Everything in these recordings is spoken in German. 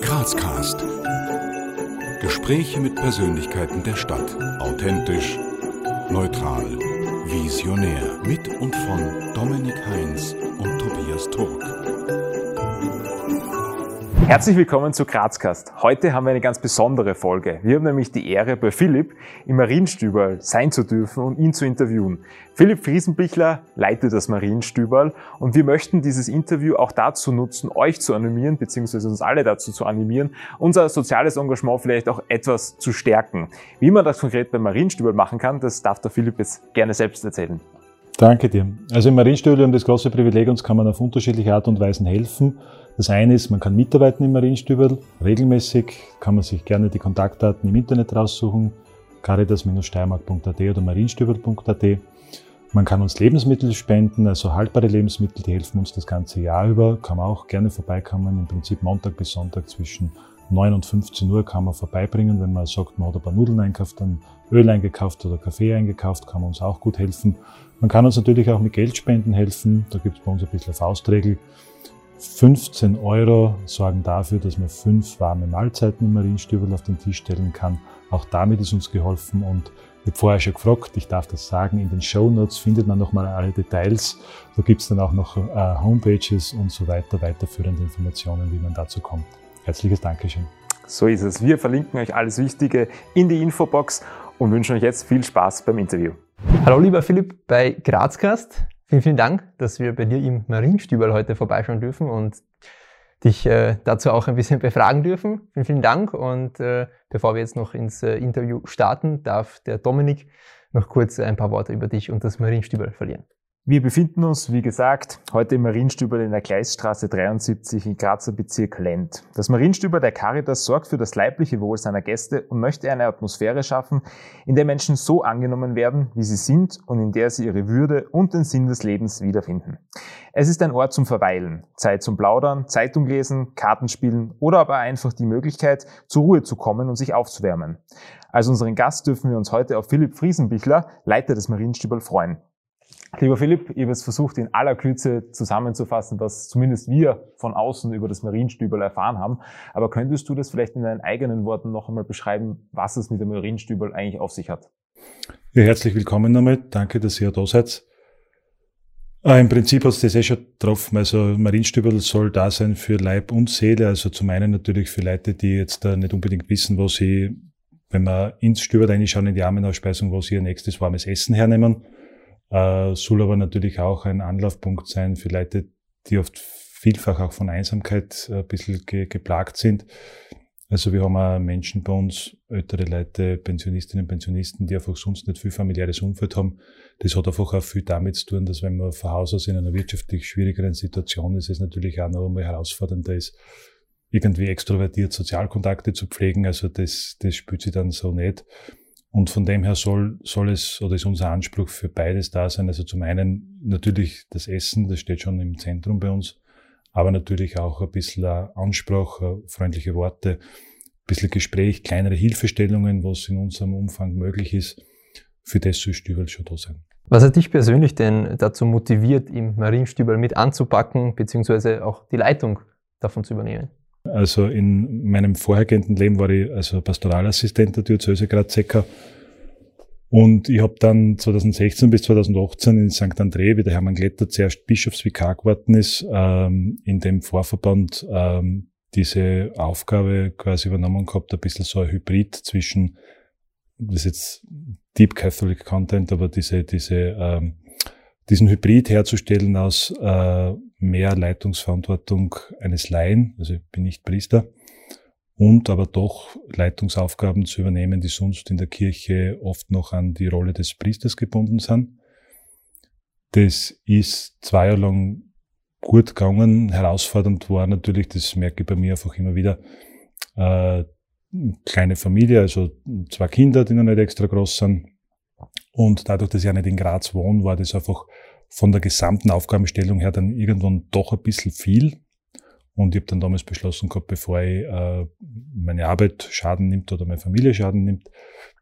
Grazcast. Gespräche mit Persönlichkeiten der Stadt. Authentisch, neutral, visionär. Mit und von Dominik Heinz und Tobias Turk. Herzlich willkommen zu Grazcast. Heute haben wir eine ganz besondere Folge. Wir haben nämlich die Ehre, bei Philipp im Marienstüberl sein zu dürfen und ihn zu interviewen. Philipp Friesenbichler leitet das Marienstüberl und wir möchten dieses Interview auch dazu nutzen, euch zu animieren, beziehungsweise uns alle dazu zu animieren, unser soziales Engagement vielleicht auch etwas zu stärken. Wie man das konkret beim Marienstüberl machen kann, das darf der Philipp jetzt gerne selbst erzählen. Danke dir. Also im Marienstüberl haben das große Privileg, uns kann man auf unterschiedliche Art und Weisen helfen. Das eine ist, man kann mitarbeiten im Marienstüberl. Regelmäßig kann man sich gerne die Kontaktdaten im Internet raussuchen. caritas-steiermark.at oder marienstüberl.at. Man kann uns Lebensmittel spenden, also haltbare Lebensmittel, die helfen uns das ganze Jahr über. Kann man auch gerne vorbeikommen. Im Prinzip Montag bis Sonntag zwischen 9 und 15 Uhr kann man vorbeibringen. Wenn man sagt, man hat ein paar Nudeln einkauft, dann Öl eingekauft oder Kaffee eingekauft, kann man uns auch gut helfen. Man kann uns natürlich auch mit Geldspenden helfen. Da gibt es bei uns ein bisschen eine Faustregel. 15 Euro sorgen dafür, dass man fünf warme Mahlzeiten im Marienstübel auf den Tisch stellen kann. Auch damit ist uns geholfen und ich habe vorher schon gefragt, ich darf das sagen, in den Show Notes findet man nochmal alle Details. Da gibt es dann auch noch äh, Homepages und so weiter, weiterführende Informationen, wie man dazu kommt. Herzliches Dankeschön. So ist es. Wir verlinken euch alles Wichtige in die Infobox und wünschen euch jetzt viel Spaß beim Interview. Hallo lieber Philipp bei Grazcast. Vielen, vielen Dank, dass wir bei dir im Marienstübel heute vorbeischauen dürfen und dich äh, dazu auch ein bisschen befragen dürfen. Vielen, vielen Dank. Und äh, bevor wir jetzt noch ins äh, Interview starten, darf der Dominik noch kurz ein paar Worte über dich und das Marienstübel verlieren. Wir befinden uns, wie gesagt, heute im Marienstüber in der Gleisstraße 73 im Grazer Bezirk Lent. Das Marienstüber der Caritas sorgt für das leibliche Wohl seiner Gäste und möchte eine Atmosphäre schaffen, in der Menschen so angenommen werden, wie sie sind und in der sie ihre Würde und den Sinn des Lebens wiederfinden. Es ist ein Ort zum Verweilen, Zeit zum Plaudern, Zeitung lesen, Kartenspielen oder aber einfach die Möglichkeit, zur Ruhe zu kommen und sich aufzuwärmen. Als unseren Gast dürfen wir uns heute auf Philipp Friesenbichler, Leiter des Marienstübel, freuen. Lieber Philipp, ich habe es versucht, in aller Kürze zusammenzufassen, was zumindest wir von außen über das Marienstübel erfahren haben. Aber könntest du das vielleicht in deinen eigenen Worten noch einmal beschreiben, was es mit dem Marienstübel eigentlich auf sich hat? Ja, herzlich willkommen damit. Danke, dass ihr da seid. Äh, Im Prinzip hast du das eh schon getroffen. Also Marienstübel soll da sein für Leib und Seele. Also zum einen natürlich für Leute, die jetzt da nicht unbedingt wissen, wo sie, wenn man ins Stübel reinschauen in die Armenausspeisung, wo sie ihr nächstes warmes Essen hernehmen äh, soll aber natürlich auch ein Anlaufpunkt sein für Leute, die oft vielfach auch von Einsamkeit äh, ein bisschen ge geplagt sind. Also wir haben auch Menschen bei uns, ältere Leute, Pensionistinnen Pensionisten, die einfach sonst nicht viel familiäres Umfeld haben. Das hat einfach auch viel damit zu tun, dass wenn man von Haus aus in einer wirtschaftlich schwierigeren Situation ist, es natürlich auch noch einmal herausfordernder ist, irgendwie extrovertiert Sozialkontakte zu pflegen. Also das, das spürt sie dann so nicht. Und von dem her soll, soll es oder ist unser Anspruch für beides da sein. Also zum einen natürlich das Essen, das steht schon im Zentrum bei uns, aber natürlich auch ein bisschen Anspruch, freundliche Worte, ein bisschen Gespräch, kleinere Hilfestellungen, was in unserem Umfang möglich ist. Für das soll Stübel schon da sein. Was hat dich persönlich denn dazu motiviert, im Marienstübel mit anzupacken, beziehungsweise auch die Leitung davon zu übernehmen? Also in meinem vorhergehenden Leben war ich also Pastoralassistent der Diözese Graz-Secker. Und ich habe dann 2016 bis 2018 in St. André, wie der Hermann Glätter zuerst Bischofsvikar geworden ist, ähm, in dem Vorverband ähm, diese Aufgabe quasi übernommen gehabt, ein bisschen so ein Hybrid zwischen, das ist jetzt Deep Catholic Content, aber diese, diese, ähm, diesen Hybrid herzustellen aus äh, mehr Leitungsverantwortung eines Laien, also ich bin nicht Priester, und aber doch Leitungsaufgaben zu übernehmen, die sonst in der Kirche oft noch an die Rolle des Priesters gebunden sind. Das ist zwei Jahre lang gut gegangen. Herausfordernd war natürlich, das merke ich bei mir einfach immer wieder, äh, kleine Familie, also zwei Kinder, die noch nicht extra groß sind. Und dadurch, dass ich ja nicht in Graz wohne, war das einfach von der gesamten Aufgabenstellung her dann irgendwann doch ein bisschen viel. Und ich habe dann damals beschlossen gehabt, bevor ich äh, meine Arbeit Schaden nimmt oder meine Familie Schaden nimmt,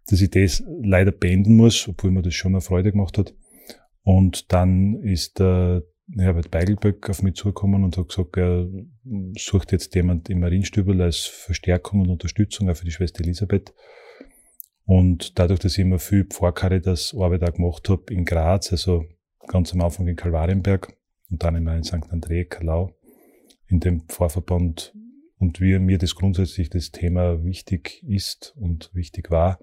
dass ich das leider beenden muss, obwohl mir das schon eine Freude gemacht hat. Und dann ist der Herbert Beigelböck auf mich zugekommen und hat gesagt, er sucht jetzt jemand im Marienstübel als Verstärkung und Unterstützung auch für die Schwester Elisabeth. Und dadurch, dass ich immer viel Pfarrkaritas Arbeit auch gemacht habe in Graz, also ganz am Anfang in Kalvarienberg und dann immer in St. André, Kalau, in dem Pfarrverband und wie mir das grundsätzlich das Thema wichtig ist und wichtig war,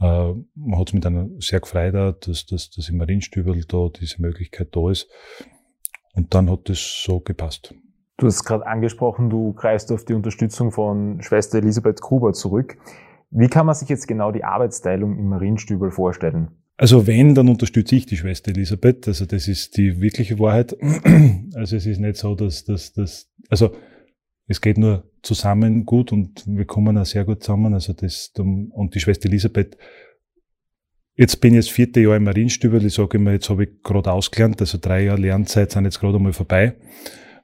äh, man hat es mit einer sehr gefreut, dass, dass, dass im Marienstübel da diese Möglichkeit da ist. Und dann hat das so gepasst. Du hast gerade angesprochen, du greifst auf die Unterstützung von Schwester Elisabeth Gruber zurück. Wie kann man sich jetzt genau die Arbeitsteilung im Marienstübel vorstellen? Also wenn, dann unterstütze ich die Schwester Elisabeth. Also das ist die wirkliche Wahrheit. Also es ist nicht so, dass das, dass, also es geht nur zusammen gut und wir kommen auch sehr gut zusammen. Also das, und die Schwester Elisabeth, jetzt bin ich das vierte Jahr im Marienstübel, ich sage immer, jetzt habe ich gerade ausgelernt, also drei Jahre Lernzeit sind jetzt gerade einmal vorbei.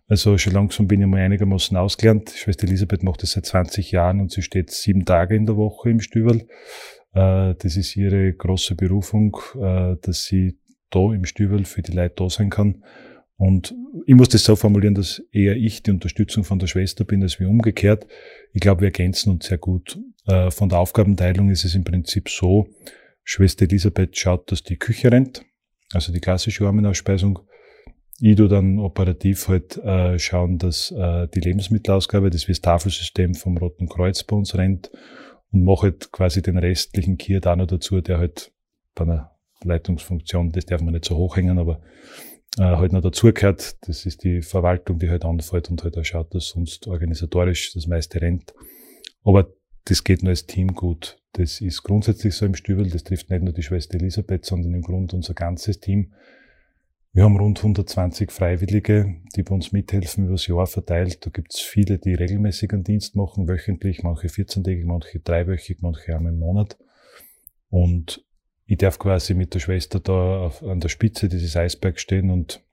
Also schon langsam bin ich mal einigermaßen ausgelernt. Schwester Elisabeth macht das seit 20 Jahren und sie steht sieben Tage in der Woche im Stübel. Äh, das ist ihre große Berufung, äh, dass sie da im Stübel für die Leute da sein kann. Und ich muss das so formulieren, dass eher ich die Unterstützung von der Schwester bin, als wir umgekehrt. Ich glaube, wir ergänzen uns sehr gut. Äh, von der Aufgabenteilung ist es im Prinzip so, Schwester Elisabeth schaut, dass die Küche rennt, also die klassische Armenausspeisung. Ich tu dann operativ halt äh, schauen, dass äh, die Lebensmittelausgabe, das wie das Tafelsystem vom Roten Kreuz bei uns rennt und mache halt quasi den restlichen Kier da noch dazu, der halt bei einer Leitungsfunktion, das darf man nicht so hochhängen, aber äh, halt noch dazugehört. Das ist die Verwaltung, die halt anfällt und halt auch schaut, dass sonst organisatorisch das meiste rennt. Aber das geht nur als Team gut. Das ist grundsätzlich so im Stübel. Das trifft nicht nur die Schwester Elisabeth, sondern im Grunde unser ganzes Team. Wir haben rund 120 Freiwillige, die bei uns mithelfen, über das Jahr verteilt. Da gibt es viele, die regelmäßig einen Dienst machen, wöchentlich, manche 14-tägig, manche dreiwöchig, manche einmal im Monat. Und ich darf quasi mit der Schwester da auf, an der Spitze dieses Eisbergs stehen und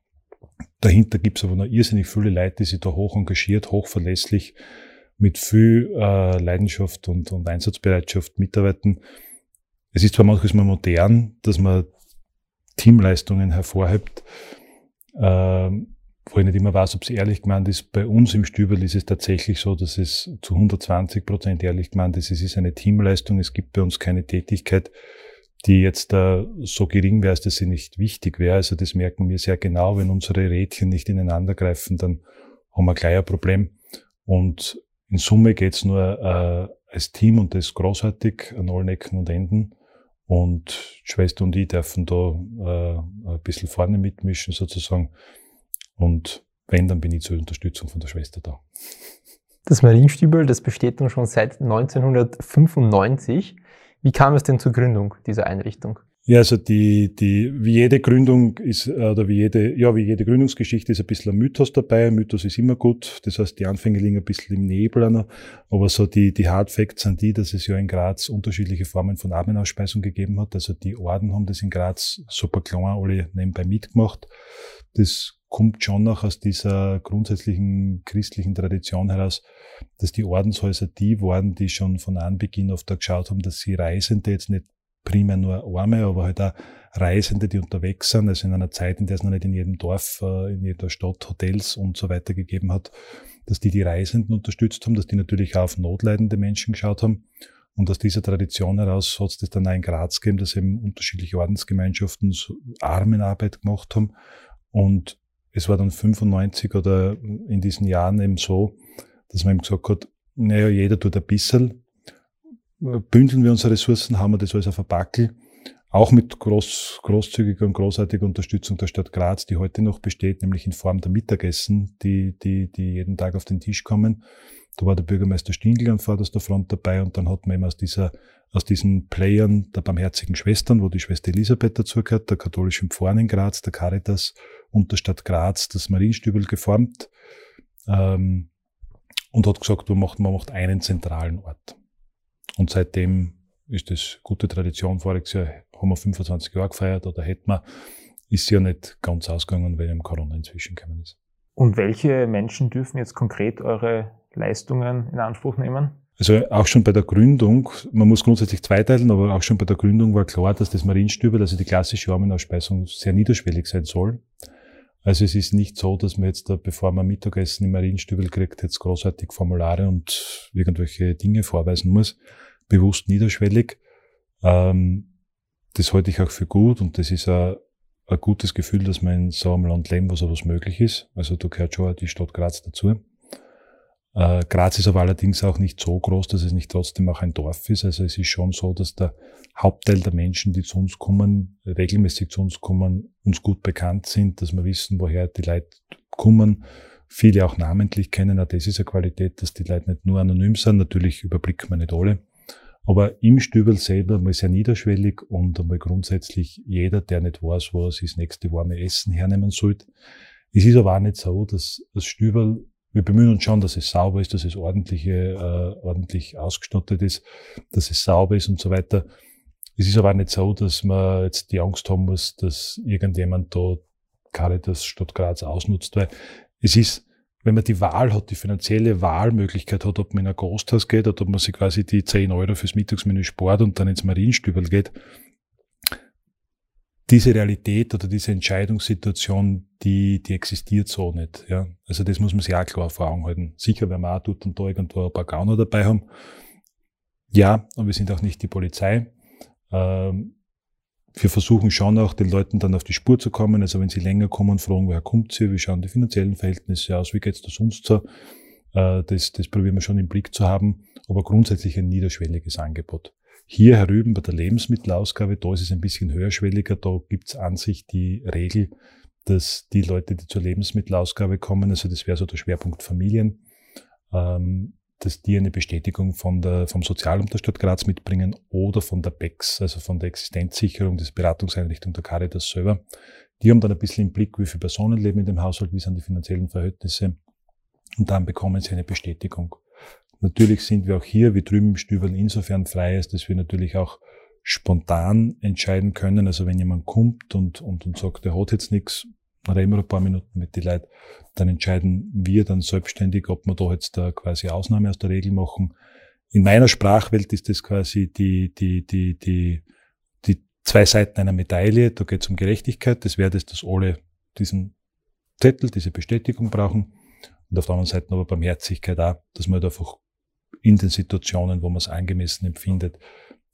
dahinter gibt's aber noch irrsinnig viele Leute, die sich da hoch engagiert, hoch verlässlich, mit viel äh, Leidenschaft und, und Einsatzbereitschaft mitarbeiten. Es ist zwar manchmal modern, dass man Teamleistungen hervorhebt, äh, wo ich nicht immer weiß, ob es ehrlich gemeint ist. Bei uns im Stübel ist es tatsächlich so, dass es zu 120 Prozent ehrlich gemeint ist. Es ist eine Teamleistung. Es gibt bei uns keine Tätigkeit, die jetzt äh, so gering wäre, dass sie nicht wichtig wäre. Also das merken wir sehr genau. Wenn unsere Rädchen nicht ineinander greifen, dann haben wir gleich ein Problem. Und in Summe geht's nur äh, als Team und das großartig an allen Ecken und Enden. Und Schwester und ich dürfen da äh, ein bisschen vorne mitmischen sozusagen. Und wenn, dann bin ich zur Unterstützung von der Schwester da. Das Marienstübel, das besteht nun schon seit 1995. Wie kam es denn zur Gründung dieser Einrichtung? Ja, also die, die, wie jede Gründung ist, oder wie jede, ja, wie jede Gründungsgeschichte ist ein bisschen ein Mythos dabei. Ein Mythos ist immer gut. Das heißt, die Anfänge liegen ein bisschen im Nebel einer. Aber so die, die Hard Facts sind die, dass es ja in Graz unterschiedliche Formen von Abendausspeisung gegeben hat. Also die Orden haben das in Graz super klein alle nebenbei mitgemacht. Das kommt schon noch aus dieser grundsätzlichen christlichen Tradition heraus, dass die Ordenshäuser die waren, die schon von Anbeginn auf da geschaut haben, dass sie Reisende jetzt nicht primär nur Arme, aber halt auch Reisende, die unterwegs sind, also in einer Zeit, in der es noch nicht in jedem Dorf, äh, in jeder Stadt Hotels und so weiter gegeben hat, dass die die Reisenden unterstützt haben, dass die natürlich auch auf notleidende Menschen geschaut haben. Und aus dieser Tradition heraus hat es das dann auch in Graz gegeben, dass eben unterschiedliche Ordensgemeinschaften Armenarbeit gemacht haben. Und es war dann 95 oder in diesen Jahren eben so, dass man eben gesagt hat, naja, jeder tut ein bisschen, bündeln wir unsere Ressourcen, haben wir das alles auf ein Backel, auch mit groß, großzügiger und großartiger Unterstützung der Stadt Graz, die heute noch besteht, nämlich in Form der Mittagessen, die, die, die jeden Tag auf den Tisch kommen. Da war der Bürgermeister Stingl an vorderster Front dabei und dann hat man eben aus dieser, aus diesen Playern der Barmherzigen Schwestern, wo die Schwester Elisabeth dazugehört, der katholischen Pfarren in Graz, der Caritas und der Stadt Graz das Marienstübel geformt ähm, und hat gesagt, man macht, man macht einen zentralen Ort. Und seitdem ist das gute Tradition. Voriges Jahr haben wir 25 Jahre gefeiert oder hätten wir, ist ja nicht ganz ausgegangen, weil im Corona inzwischen gekommen ist. Und welche Menschen dürfen jetzt konkret eure Leistungen in Anspruch nehmen? Also auch schon bei der Gründung, man muss grundsätzlich zweiteilen, aber auch schon bei der Gründung war klar, dass das Marienstübel, also die klassische Armenausspeisung, sehr niederschwellig sein soll. Also es ist nicht so, dass man jetzt, da, bevor man Mittagessen im Marienstübel kriegt, jetzt großartig Formulare und irgendwelche Dinge vorweisen muss. Bewusst niederschwellig. Ähm, das halte ich auch für gut und das ist ein, ein gutes Gefühl, dass man in so einem Land lebt, wo sowas möglich ist. Also da gehört schon die Stadt Graz dazu. Äh, Graz ist aber allerdings auch nicht so groß, dass es nicht trotzdem auch ein Dorf ist. Also es ist schon so, dass der Hauptteil der Menschen, die zu uns kommen, regelmäßig zu uns kommen, uns gut bekannt sind, dass wir wissen, woher die Leute kommen. Viele auch namentlich kennen. Auch das ist eine Qualität, dass die Leute nicht nur anonym sind. Natürlich überblicken wir nicht alle. Aber im Stübel selber mal sehr niederschwellig und einmal grundsätzlich jeder, der nicht weiß, wo sich das nächste warme Essen hernehmen sollte. Es ist aber auch nicht so, dass das Stübel wir bemühen uns schon, dass es sauber ist, dass es ordentliche, äh, ordentlich ausgestattet ist, dass es sauber ist und so weiter. Es ist aber nicht so, dass man jetzt die Angst haben muss, dass irgendjemand da Caritas Stadt Graz ausnutzt, weil es ist, wenn man die Wahl hat, die finanzielle Wahlmöglichkeit hat, ob man in ein Gasthaus geht oder ob man sich quasi die 10 Euro fürs Mittagsmenü spart und dann ins Marienstübel geht, diese Realität oder diese Entscheidungssituation, die, die existiert so nicht. Ja. Also das muss man sich auch klar vor Augen halten. Sicher, wenn man auch tut und da irgendwo ein paar Gauner dabei haben. Ja, und wir sind auch nicht die Polizei. Ähm, wir versuchen schon auch den Leuten dann auf die Spur zu kommen. Also wenn sie länger kommen, fragen, woher kommt sie, wie schauen die finanziellen Verhältnisse aus, wie geht's da sonst so. Äh, das, das probieren wir schon im Blick zu haben, aber grundsätzlich ein niederschwelliges Angebot. Hier herüben bei der Lebensmittelausgabe, da ist es ein bisschen höherschwelliger, da gibt es an sich die Regel, dass die Leute, die zur Lebensmittelausgabe kommen, also das wäre so der Schwerpunkt Familien, ähm, dass die eine Bestätigung von der, vom Sozialamt Graz mitbringen oder von der BEX, also von der Existenzsicherung des Beratungseinrichtung der Caritas selber. Die haben dann ein bisschen im Blick, wie viele Personen leben in dem Haushalt, wie sind die finanziellen Verhältnisse und dann bekommen sie eine Bestätigung. Natürlich sind wir auch hier, wie drüben im Stüberl, insofern frei ist, dass wir natürlich auch spontan entscheiden können. Also wenn jemand kommt und, und, und sagt, er hat jetzt nichts, reden wir ein paar Minuten mit den Leuten, dann entscheiden wir dann selbstständig, ob wir da jetzt da quasi Ausnahme aus der Regel machen. In meiner Sprachwelt ist das quasi die, die, die, die, die zwei Seiten einer Medaille. Da geht es um Gerechtigkeit. Das wäre das, dass alle diesen Zettel, diese Bestätigung brauchen. Und auf der anderen Seite aber Barmherzigkeit auch, dass man halt einfach in den Situationen, wo man es angemessen empfindet,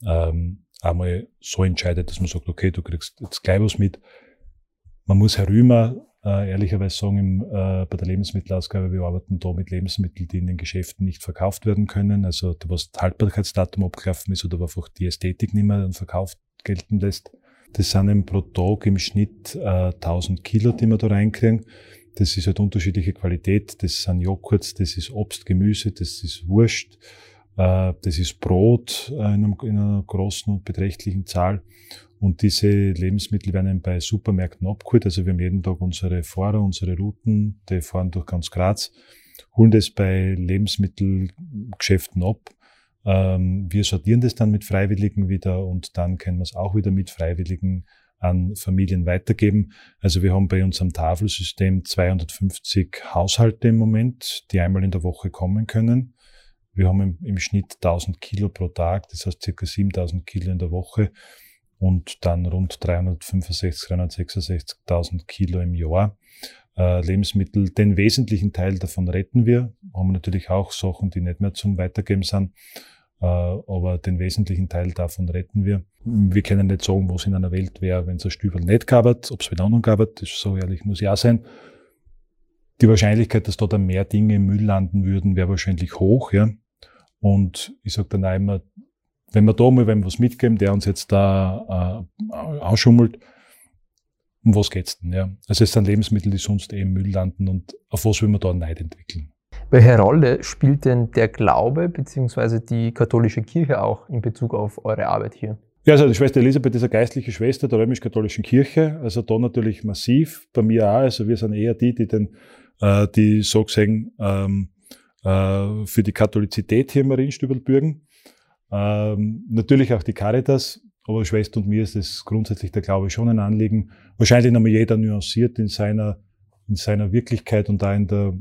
ähm, einmal so entscheidet, dass man sagt, okay, du kriegst jetzt gleich was mit. Man muss herüber äh, ehrlicherweise sagen, im, äh, bei der Lebensmittelausgabe, wir arbeiten da mit Lebensmitteln, die in den Geschäften nicht verkauft werden können, also was das Haltbarkeitsdatum abgelaufen ist oder einfach die Ästhetik nicht mehr den Verkauf gelten lässt. Das sind eben pro Tag im Schnitt äh, 1000 Kilo, die wir da reinkriegen. Das ist halt unterschiedliche Qualität. Das sind Joghurts, das ist Obst, Gemüse, das ist Wurst, äh, das ist Brot äh, in, einer großen und beträchtlichen Zahl. Und diese Lebensmittel werden bei Supermärkten abgeholt. Also wir haben jeden Tag unsere Fahrer, unsere Routen, die fahren durch ganz Graz, holen das bei Lebensmittelgeschäften ab. Ähm, wir sortieren das dann mit Freiwilligen wieder und dann können wir es auch wieder mit Freiwilligen an Familien weitergeben. Also wir haben bei unserem Tafelsystem 250 Haushalte im Moment, die einmal in der Woche kommen können. Wir haben im, im Schnitt 1000 Kilo pro Tag, das heißt circa 7000 Kilo in der Woche und dann rund 365, 366.000 Kilo im Jahr. Äh, Lebensmittel, den wesentlichen Teil davon retten wir. Haben natürlich auch Sachen, die nicht mehr zum Weitergeben sind. Äh, aber den wesentlichen Teil davon retten wir. Wir können nicht sagen, was in einer Welt wäre, wenn es ein Stübel nicht gab, ob es wieder anderen gab, das so ehrlich muss ja sein. Die Wahrscheinlichkeit, dass da dann mehr Dinge im Müll landen würden, wäre wahrscheinlich hoch, ja. Und ich sage dann auch immer, wenn wir da mal wenn was mitgeben, der uns jetzt da äh, ausschummelt, um was geht's denn? Ja? Also es sind Lebensmittel, die sonst eh im Müll landen und auf was will man da Neid entwickeln? Welche Rolle spielt denn der Glaube bzw. die katholische Kirche auch in Bezug auf eure Arbeit hier? Ja, also die Schwester Elisabeth ist eine geistliche Schwester der römisch-katholischen Kirche, also da natürlich massiv, bei mir auch, also wir sind eher die, die den, äh, die so gesehen ähm, äh, für die Katholizität hier im Marienstübel bürgen. Ähm, natürlich auch die Caritas, aber Schwester und mir ist es grundsätzlich der Glaube schon ein Anliegen. Wahrscheinlich nochmal jeder nuanciert in seiner, in seiner Wirklichkeit und da in der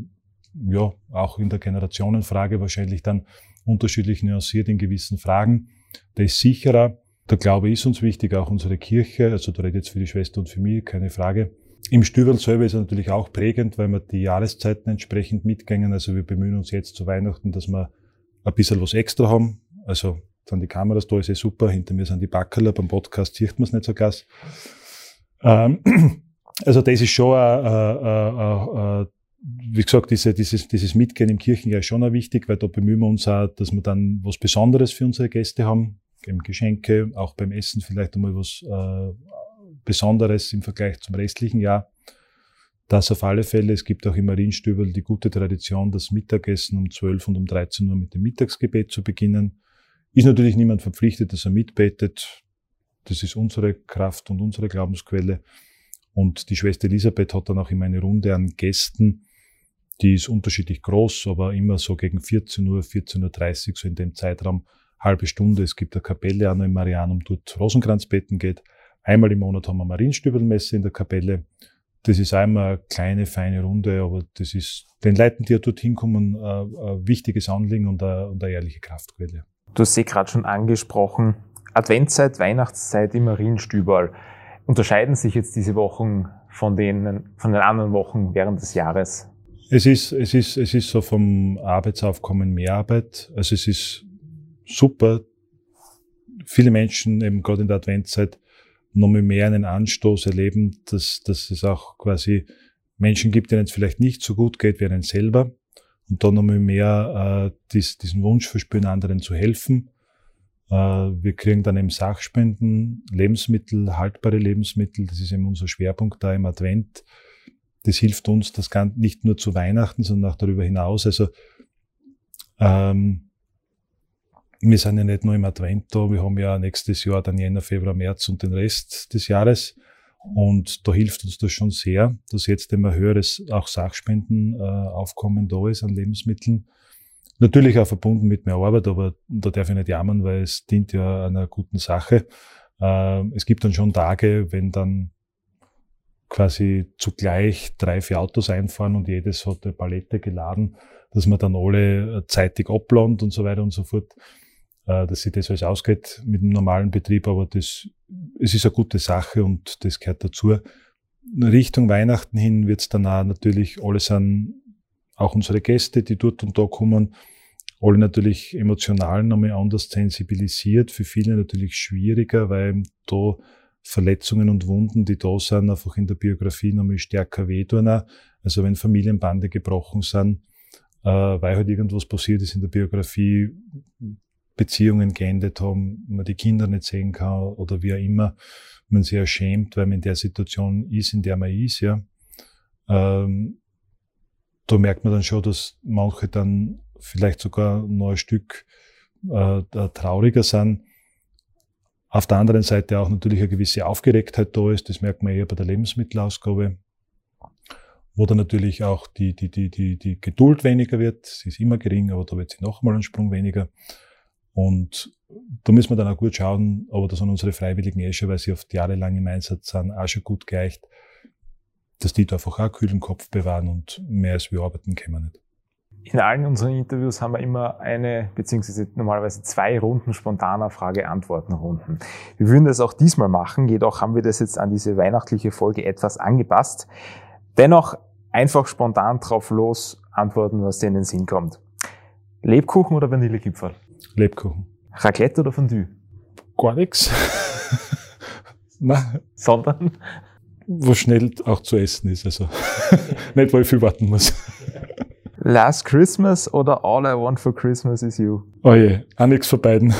ja, auch in der Generationenfrage wahrscheinlich dann unterschiedlich nuanciert in gewissen Fragen. Der ist sicherer. Der Glaube ist uns wichtig, auch unsere Kirche. Also da redet jetzt für die Schwester und für mich, keine Frage. Im Stüberl selber ist er natürlich auch prägend, weil wir die Jahreszeiten entsprechend mitgängen. Also wir bemühen uns jetzt zu Weihnachten, dass wir ein bisschen was extra haben. Also sind die Kameras da, ist eh super. Hinter mir sind die Backerler. Beim Podcast sieht man es nicht so krass. Ähm, also das ist schon, äh, äh, äh, wie gesagt, diese, dieses, dieses Mitgehen im Kirchenjahr ist schon auch wichtig, weil da bemühen wir uns auch, dass wir dann was Besonderes für unsere Gäste haben. Geben Geschenke, auch beim Essen vielleicht einmal was äh, Besonderes im Vergleich zum restlichen Jahr. Das auf alle Fälle. Es gibt auch im Marienstübel die gute Tradition, das Mittagessen um 12 und um 13 Uhr mit dem Mittagsgebet zu beginnen. Ist natürlich niemand verpflichtet, dass er mitbetet. Das ist unsere Kraft und unsere Glaubensquelle. Und die Schwester Elisabeth hat dann auch immer eine Runde an Gästen, die ist unterschiedlich groß, aber immer so gegen 14 Uhr, 14.30 Uhr, so in dem Zeitraum, halbe Stunde. Es gibt eine Kapelle an im Marianum, dort Rosenkranzbetten geht. Einmal im Monat haben wir Marienstübelmesse in der Kapelle. Das ist einmal eine kleine, feine Runde, aber das ist den Leuten, die ja dorthin kommen, ein, wichtiges Anliegen und eine, und eine ehrliche Kraftquelle. Du hast sie gerade schon angesprochen. Adventszeit, Weihnachtszeit im Marienstüberl. Unterscheiden sich jetzt diese Wochen von den, von den anderen Wochen während des Jahres? Es ist, es ist, es ist so vom Arbeitsaufkommen mehr Arbeit. Also es ist super. Viele Menschen, eben gerade in der Adventszeit, noch mehr einen Anstoß erleben, dass, dass es auch quasi Menschen gibt, denen es vielleicht nicht so gut geht wie einen selber und dann nochmal mehr äh, dies, diesen Wunsch verspüren, anderen zu helfen. Äh, wir kriegen dann eben Sachspenden, Lebensmittel, haltbare Lebensmittel, das ist eben unser Schwerpunkt da im Advent. Das hilft uns, das kann nicht nur zu Weihnachten, sondern auch darüber hinaus. Also ähm, wir sind ja nicht nur im Advent da, wir haben ja nächstes Jahr dann Jänner, Februar, März und den Rest des Jahres. Und da hilft uns das schon sehr, dass jetzt immer höheres auch Sachspendenaufkommen äh, da ist an Lebensmitteln. Natürlich auch verbunden mit mehr Arbeit, aber da darf ich nicht jammern, weil es dient ja einer guten Sache. Äh, es gibt dann schon Tage, wenn dann quasi zugleich drei, vier Autos einfahren und jedes hat eine Palette geladen, dass man dann alle zeitig ablandet und so weiter und so fort äh, dass sich das alles ausgeht mit dem normalen Betrieb, aber das, es ist eine gute Sache und das gehört dazu. Richtung Weihnachten hin wird es dann auch natürlich alles an, auch unsere Gäste, die dort und da kommen, alle natürlich emotional nochmal anders sensibilisiert, für viele natürlich schwieriger, weil da Verletzungen und Wunden, die da sind, einfach in der Biografie nochmal stärker wehtun. Also wenn Familienbande gebrochen sind, äh, weil halt irgendwas passiert ist in der Biografie, Beziehungen geendet haben, man die Kinder nicht sehen kann oder wie auch immer, man sich erschämt, weil man in der Situation ist, in der man ist, ja. Ähm, da merkt man dann schon, dass manche dann vielleicht sogar noch ein Stück äh, trauriger sind. Auf der anderen Seite auch natürlich eine gewisse Aufgeregtheit da ist, das merkt man eher bei der Lebensmittelausgabe, wo dann natürlich auch die, die, die, die, die Geduld weniger wird. Sie ist immer gering, aber da wird sie nochmal einen Sprung weniger. Und da müssen wir dann auch gut schauen, aber da sind unsere Freiwilligen eh schon, weil sie oft jahrelang im Einsatz sind, auch schon gut geeicht, dass die da einfach auch kühlen Kopf bewahren und mehr als wir arbeiten können wir nicht. In allen unseren Interviews haben wir immer eine, beziehungsweise normalerweise zwei Runden spontaner Frage-Antworten-Runden. Wir würden das auch diesmal machen, jedoch haben wir das jetzt an diese weihnachtliche Folge etwas angepasst. Dennoch einfach spontan drauf los antworten, was dir in den Sinn kommt. Lebkuchen oder Vanillekipferl? Lebkuchen. Raclette oder Fondue? Gar nichts. Nein. Sondern? Wo schnell auch zu essen ist, also nicht, weil ich viel warten muss. Last Christmas oder All I Want for Christmas is You? Oh je, auch nichts von beiden.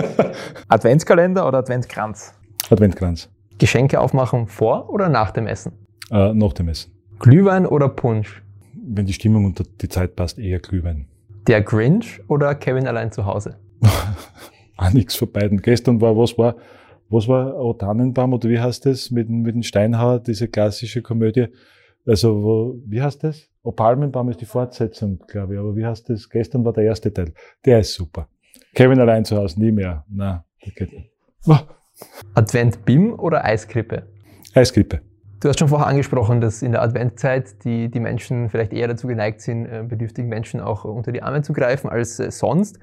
Adventskalender oder Adventkranz? Adventkranz. Geschenke aufmachen vor oder nach dem Essen? Äh, nach dem Essen. Glühwein oder Punsch? Wenn die Stimmung und die Zeit passt, eher Glühwein. Der Grinch oder Kevin allein zu Hause? ah, nichts von beiden. Gestern war, was war, was war O Tannenbaum oder wie heißt das? Mit, mit dem Steinhauer, diese klassische Komödie. Also, wo, wie heißt das? O Palmenbaum ist die Fortsetzung, glaube ich. Aber wie heißt das? Gestern war der erste Teil. Der ist super. Kevin allein zu Hause, nie mehr. Na, das geht nicht. Advent BIM oder Eiskrippe? Eiskrippe. Du hast schon vorher angesprochen, dass in der Adventzeit die, die Menschen vielleicht eher dazu geneigt sind, äh, bedürftigen Menschen auch unter die Arme zu greifen als äh, sonst.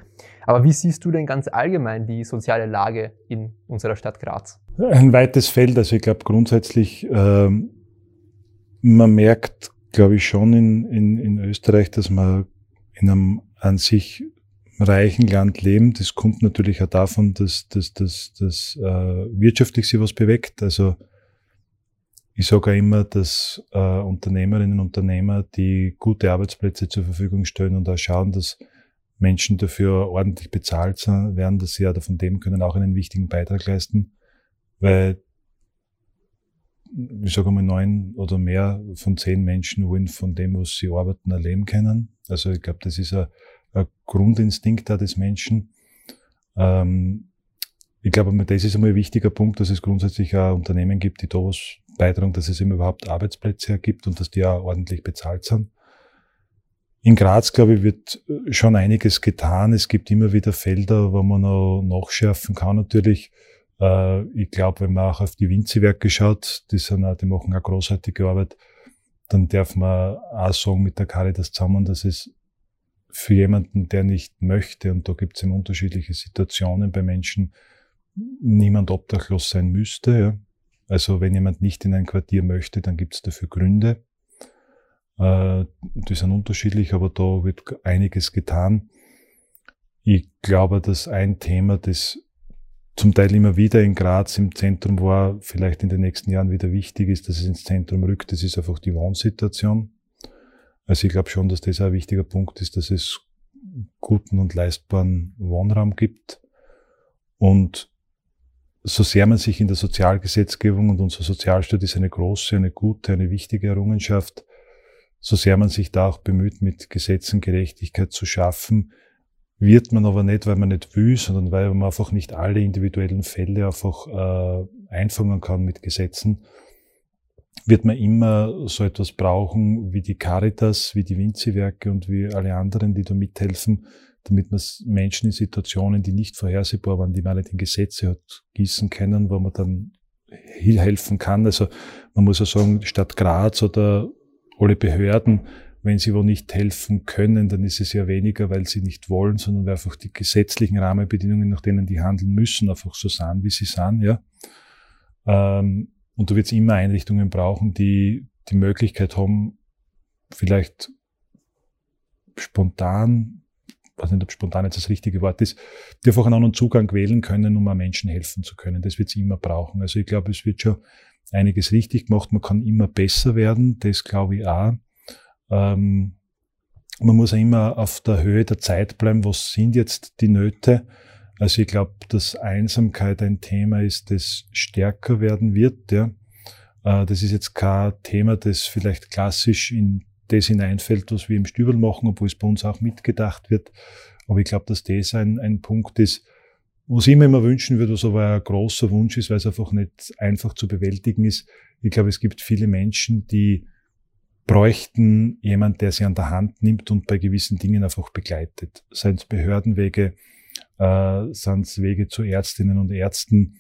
Aber wie siehst du denn ganz allgemein die soziale Lage in unserer Stadt Graz? Ein weites Feld. Also ich glaube grundsätzlich ähm, man merkt, glaube ich, schon in, in, in Österreich, dass man in einem an sich reichen Land leben. Das kommt natürlich auch davon, dass, dass, dass, dass äh, wirtschaftlich sich was bewegt. Also ich sage auch immer, dass äh, Unternehmerinnen und Unternehmer, die gute Arbeitsplätze zur Verfügung stellen und auch schauen, dass Menschen dafür ordentlich bezahlt werden, dass sie ja von dem können auch einen wichtigen Beitrag leisten, weil ich sage mal, neun oder mehr von zehn Menschen wollen von dem, was sie arbeiten, erleben können. Also ich glaube, das ist ein, ein Grundinstinkt da des Menschen. Ähm, ich glaube, das ist einmal ein wichtiger Punkt, dass es grundsätzlich auch Unternehmen gibt, die da was beitragen, dass es immer überhaupt Arbeitsplätze ergibt und dass die auch ordentlich bezahlt sind. In Graz, glaube ich, wird schon einiges getan. Es gibt immer wieder Felder, wo man noch nachschärfen kann natürlich. Äh, ich glaube, wenn man auch auf die Winzi-Werke schaut, die, sind auch, die machen auch großartige Arbeit, dann darf man auch sagen mit der Caritas zusammen, dass es für jemanden, der nicht möchte, und da gibt es eben unterschiedliche Situationen bei Menschen, niemand obdachlos sein müsste. Ja. Also wenn jemand nicht in ein Quartier möchte, dann gibt es dafür Gründe. Äh, die sind unterschiedlich, aber da wird einiges getan. Ich glaube, dass ein Thema, das zum Teil immer wieder in Graz im Zentrum war, vielleicht in den nächsten Jahren wieder wichtig ist, dass es ins Zentrum rückt, das ist einfach die Wohnsituation. Also ich glaube schon, dass das ein wichtiger Punkt ist, dass es guten und leistbaren Wohnraum gibt. Und so sehr man sich in der Sozialgesetzgebung und unser Sozialstaat ist eine große, eine gute, eine wichtige Errungenschaft, so sehr man sich da auch bemüht, mit Gesetzen Gerechtigkeit zu schaffen, wird man aber nicht, weil man nicht will, sondern weil man einfach nicht alle individuellen Fälle einfach äh, einfangen kann mit Gesetzen, wird man immer so etwas brauchen wie die Caritas, wie die Winzi-Werke und wie alle anderen, die da mithelfen, damit man Menschen in Situationen, die nicht vorhersehbar waren, die man nicht in Gesetze hat gießen können, wo man dann helfen kann. Also man muss ja sagen, Stadt Graz oder alle Behörden wenn sie wo nicht helfen können, dann ist es ja weniger, weil sie nicht wollen, sondern weil einfach die gesetzlichen Rahmenbedingungen, nach denen die handeln müssen, einfach so sind, wie sie sind, ja. Ähm, und du wirst immer Einrichtungen brauchen, die die Möglichkeit haben, vielleicht spontan, weiß nicht, ob spontan jetzt das richtige Wort ist, die einfach einen anderen Zugang wählen können, um Menschen helfen zu können. Das wird es immer brauchen. Also ich glaube, es wird schon einiges richtig gemacht. Man kann immer besser werden. Das glaube ich auch. Ähm, man muss ja immer auf der Höhe der Zeit bleiben. Was sind jetzt die Nöte? Also ich glaube, dass Einsamkeit ein Thema ist, das stärker werden wird. Ja. Äh, das ist jetzt kein Thema, das vielleicht klassisch in das hineinfällt, was wir im Stübel machen, obwohl es bei uns auch mitgedacht wird. Aber ich glaube, dass das ein, ein Punkt ist, was ich mir immer wünschen würde, was aber ein großer Wunsch ist, weil es einfach nicht einfach zu bewältigen ist. Ich glaube, es gibt viele Menschen, die bräuchten jemand, der sie an der Hand nimmt und bei gewissen Dingen einfach begleitet. Seien es Behördenwege, äh, seien es Wege zu Ärztinnen und Ärzten,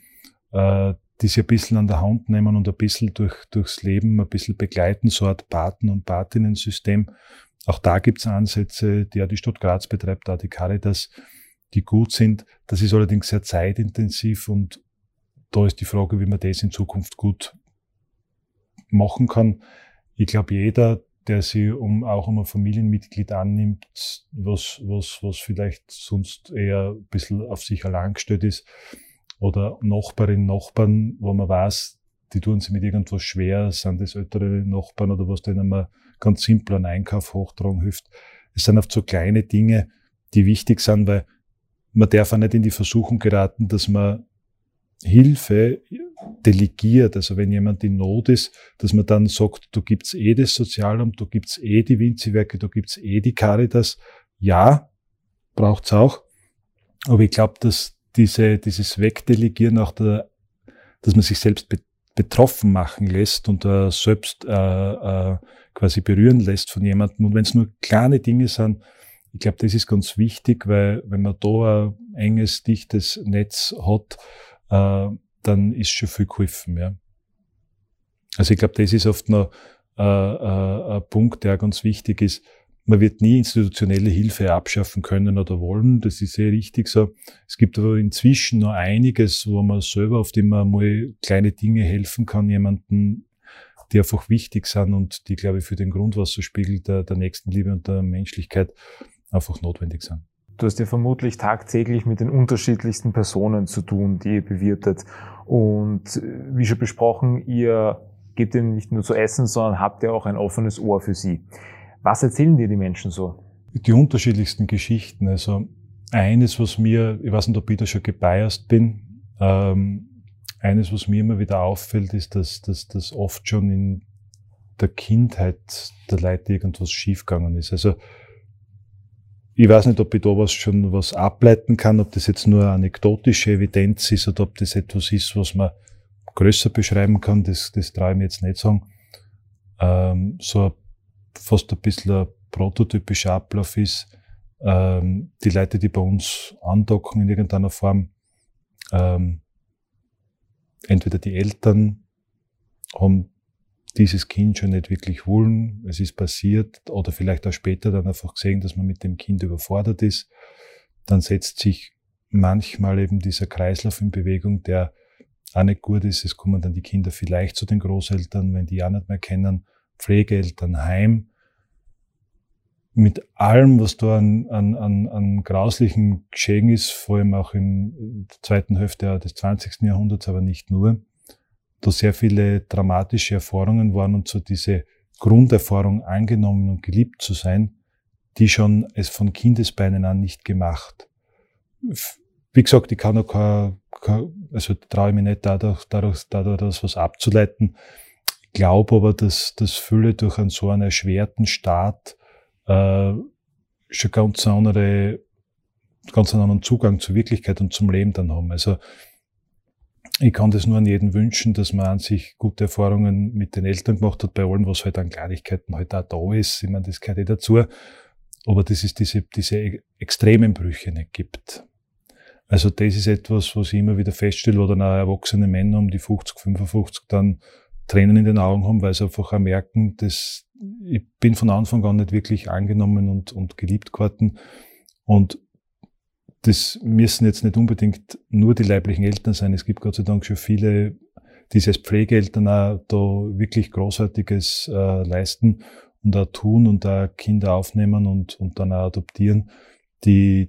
äh, die sie ein bisschen an der Hand nehmen und ein bisschen durch, durchs Leben ein bisschen begleiten, so Art Paten- und Patinnen-System. Auch da gibt es Ansätze, die ja die Stadt Graz betreibt, da die Caritas, die gut sind. Das ist allerdings sehr zeitintensiv und da ist die Frage, wie man das in Zukunft gut machen kann ich glaube, jeder, der sich um, auch um ein Familienmitglied annimmt, was, was, was vielleicht sonst eher ein bisschen auf sich allein gestellt ist, oder Nachbarinnen, Nachbarn, wo man weiß, die tun sich mit irgendwas schwer, sind das ältere Nachbarn oder was denen man ganz simpel einen Einkauf hochtragen hilft. Es sind oft so kleine Dinge, die wichtig sind, weil man darf auch nicht in die Versuchung geraten, dass man Hilfe delegiert, also wenn jemand in Not ist, dass man dann sagt, da gibt's eh das Sozialamt, da gibt's eh die Winzi-Werke, da gibt's eh die Caritas. Ja, braucht's auch. Aber ich glaube, dass diese, dieses Wegdelegieren auch der, dass man sich selbst betroffen machen lässt und äh, selbst äh, äh, quasi berühren lässt von jemandem. Und wenn es nur kleine Dinge sind, ich glaube, das ist ganz wichtig, weil wenn man da ein enges, dichtes Netz hat, äh, dann ist schon viel geholfen. Ja. Also ich glaube, das ist oft noch äh, äh, ein Punkt, der ganz wichtig ist. Man wird nie institutionelle Hilfe abschaffen können oder wollen. Das ist sehr richtig so. Es gibt aber inzwischen noch einiges, wo man selber, auf dem man mal kleine Dinge helfen kann, jemanden die einfach wichtig sind und die, glaube ich, für den Grundwasserspiegel der, der Nächstenliebe und der Menschlichkeit einfach notwendig sind. Du hast ja vermutlich tagtäglich mit den unterschiedlichsten Personen zu tun, die ihr bewirtet. Und äh, wie schon besprochen, ihr gebt ihnen nicht nur zu essen, sondern habt ihr auch ein offenes Ohr für sie. Was erzählen dir die Menschen so? Die unterschiedlichsten Geschichten. Also eines, was mir, ich weiß nicht, ob ich da schon gebiased bin, ähm, eines, was mir immer wieder auffällt, ist, dass, dass, dass oft schon in der Kindheit der Leute irgendwas schiefgegangen ist. Also ich weiß nicht, ob ich da was schon was ableiten kann, ob das jetzt nur anekdotische Evidenz ist oder ob das etwas ist, was man größer beschreiben kann, das, das traue ich mir jetzt nicht sagen. Ähm, so fast ein bisschen ein prototypischer Ablauf ist, ähm, die Leute, die bei uns andocken in irgendeiner Form, ähm, entweder die Eltern haben dieses Kind schon nicht wirklich wollen, es ist passiert oder vielleicht auch später dann einfach gesehen, dass man mit dem Kind überfordert ist, dann setzt sich manchmal eben dieser Kreislauf in Bewegung, der auch nicht gut ist. Es kommen dann die Kinder vielleicht zu den Großeltern, wenn die auch nicht mehr kennen, Pflegeeltern heim. Mit allem, was da an, an, an, an grauslichen Geschehen ist, vor allem auch in der zweiten Hälfte des 20. Jahrhunderts, aber nicht nur, da sehr viele dramatische Erfahrungen waren und so diese Grunderfahrung angenommen und geliebt zu sein, die schon es von Kindesbeinen an nicht gemacht. Wie gesagt, ich kann auch kein, kein also traue ich mich nicht dadurch, dadurch, dadurch was abzuleiten. Ich glaube aber, dass, dass viele durch einen so einen erschwerten Staat äh, schon ganz andere, ganz einen anderen Zugang zur Wirklichkeit und zum Leben dann haben. Also ich kann das nur an jeden wünschen, dass man an sich gute Erfahrungen mit den Eltern gemacht hat, bei allem, was halt an Kleinigkeiten halt auch da ist. Ich meine, das gehört eh dazu. Aber dass es diese, diese extremen Brüche nicht gibt. Also das ist etwas, was ich immer wieder feststelle, wo dann auch erwachsene Männer um die 50, 55 dann Tränen in den Augen haben, weil sie einfach auch merken, dass ich bin von Anfang an nicht wirklich angenommen und, und geliebt geworden. Und das müssen jetzt nicht unbedingt nur die leiblichen Eltern sein. Es gibt Gott sei Dank schon viele, die als Pflegeeltern auch da wirklich Großartiges äh, leisten und auch tun und da Kinder aufnehmen und, und dann auch adoptieren, die,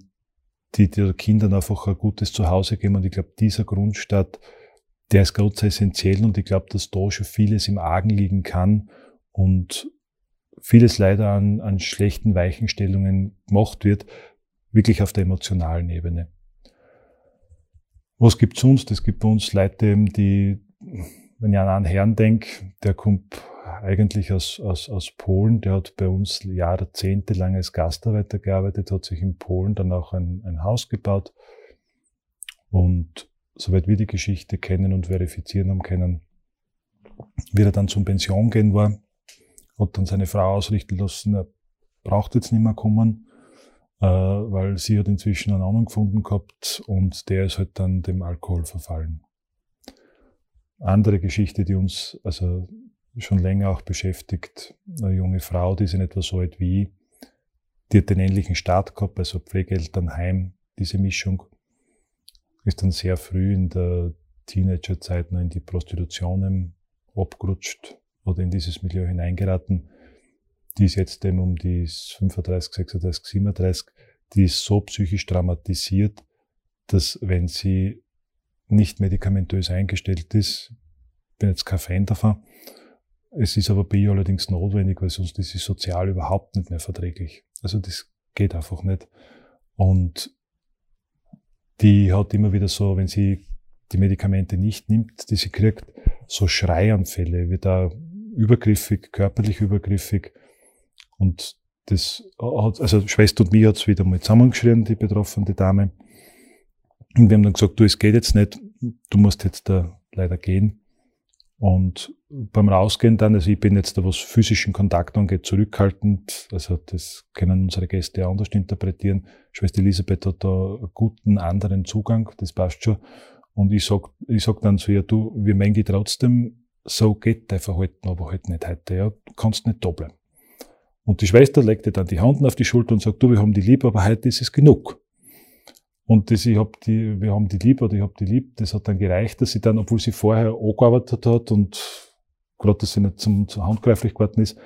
die, die Kindern einfach ein gutes Zuhause geben. Und ich glaube, dieser Grundstadt, der ist sei essentiell und ich glaube, dass da schon vieles im Argen liegen kann und vieles leider an, an schlechten Weichenstellungen gemacht wird, wirklich auf der emotionalen Ebene. Was gibt's sonst? Es gibt bei uns Leute, die, wenn ich an einen Herrn denke, der kommt eigentlich aus, aus, aus Polen, der hat bei uns jahrzehntelang als Gastarbeiter gearbeitet, hat sich in Polen dann auch ein, ein Haus gebaut. Und soweit wir die Geschichte kennen und verifizieren haben können, wie er dann zum Pension gehen war, hat dann seine Frau ausrichten lassen, er braucht jetzt nicht mehr kommen äh, weil sie hat inzwischen einen anderen gefunden gehabt und der ist halt dann dem Alkohol verfallen. Andere Geschichte, die uns also schon länger auch beschäftigt, eine junge Frau, die ist in etwa so alt wie ich, die hat den ähnlichen Start gehabt, also Pflegeelternheim, diese Mischung, ist dann sehr früh in der Teenagerzeit noch in die Prostitution abgerutscht oder in dieses Milieu hineingeraten die ist jetzt eben um die 35, 36, 37, die ist so psychisch traumatisiert, dass wenn sie nicht medikamentös eingestellt ist, bin jetzt kein Fan davon, es ist aber bei ihr allerdings notwendig, weil sonst ist sie sozial überhaupt nicht mehr verträglich. Also das geht einfach nicht. Und die hat immer wieder so, wenn sie die Medikamente nicht nimmt, die sie kriegt, so Schreianfälle, wird da übergriffig, körperlich übergriffig. Und das hat, also Schwester und mir hat's wieder mal zusammengeschrien, die betroffene Dame. Und wir haben dann gesagt, du, es geht jetzt nicht, du musst jetzt da leider gehen. Und beim Rausgehen dann, also ich bin jetzt da, was physischen Kontakt angeht, zurückhaltend. Also das können unsere Gäste auch anders interpretieren. Schwester Elisabeth hat da einen guten anderen Zugang, das passt schon. Und ich sag, ich sag dann zu ihr, du, wir mengen trotzdem, so geht dein Verhalten aber halt nicht heute, ja. Du kannst nicht da bleiben. Und die Schwester legte dann die Hand auf die Schulter und sagt, du, wir haben die lieb, aber heute ist es genug. Und das, ich hab die, wir haben die lieb oder ich hab die lieb, das hat dann gereicht, dass sie dann, obwohl sie vorher angearbeitet hat und gerade dass sie nicht zum, zum handgreiflich geworden ist,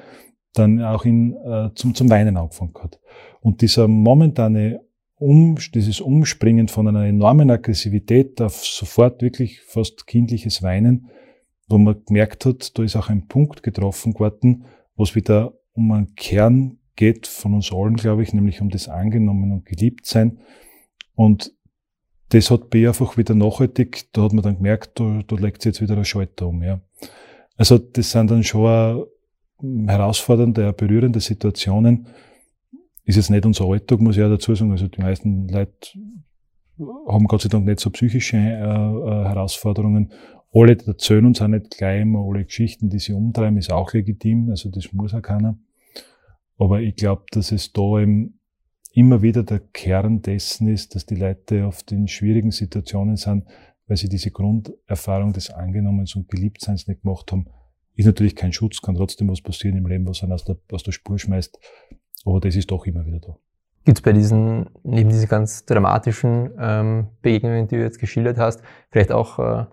dann auch in, äh, zum, zum Weinen angefangen hat. Und dieser momentane um, dieses Umspringen von einer enormen Aggressivität auf sofort wirklich fast kindliches Weinen, wo man gemerkt hat, da ist auch ein Punkt getroffen geworden, wo es wieder um einen Kern geht von uns allen, glaube ich, nämlich um das Angenommen und Geliebtsein. Und das hat bei einfach wieder nachhaltig, da hat man dann gemerkt, da, da legt sich jetzt wieder ein Schalter um. Ja. Also das sind dann schon herausfordernde, berührende Situationen. Ist jetzt nicht unser Alltag, muss ich ja dazu sagen. Also die meisten Leute haben Gott sei Dank nicht so psychische äh, äh, Herausforderungen. Alle erzählen uns auch nicht gleich immer alle Geschichten, die sie umtreiben, ist auch legitim. Also das muss auch keiner. Aber ich glaube, dass es da eben immer wieder der Kern dessen ist, dass die Leute oft in schwierigen Situationen sind, weil sie diese Grunderfahrung des Angenommens und Geliebtseins nicht gemacht haben. Ist natürlich kein Schutz, kann trotzdem was passieren im Leben, was einen aus der, aus der Spur schmeißt. Aber das ist doch immer wieder da. Gibt es bei diesen, neben diesen ganz dramatischen ähm, Begegnungen, die du jetzt geschildert hast, vielleicht auch äh,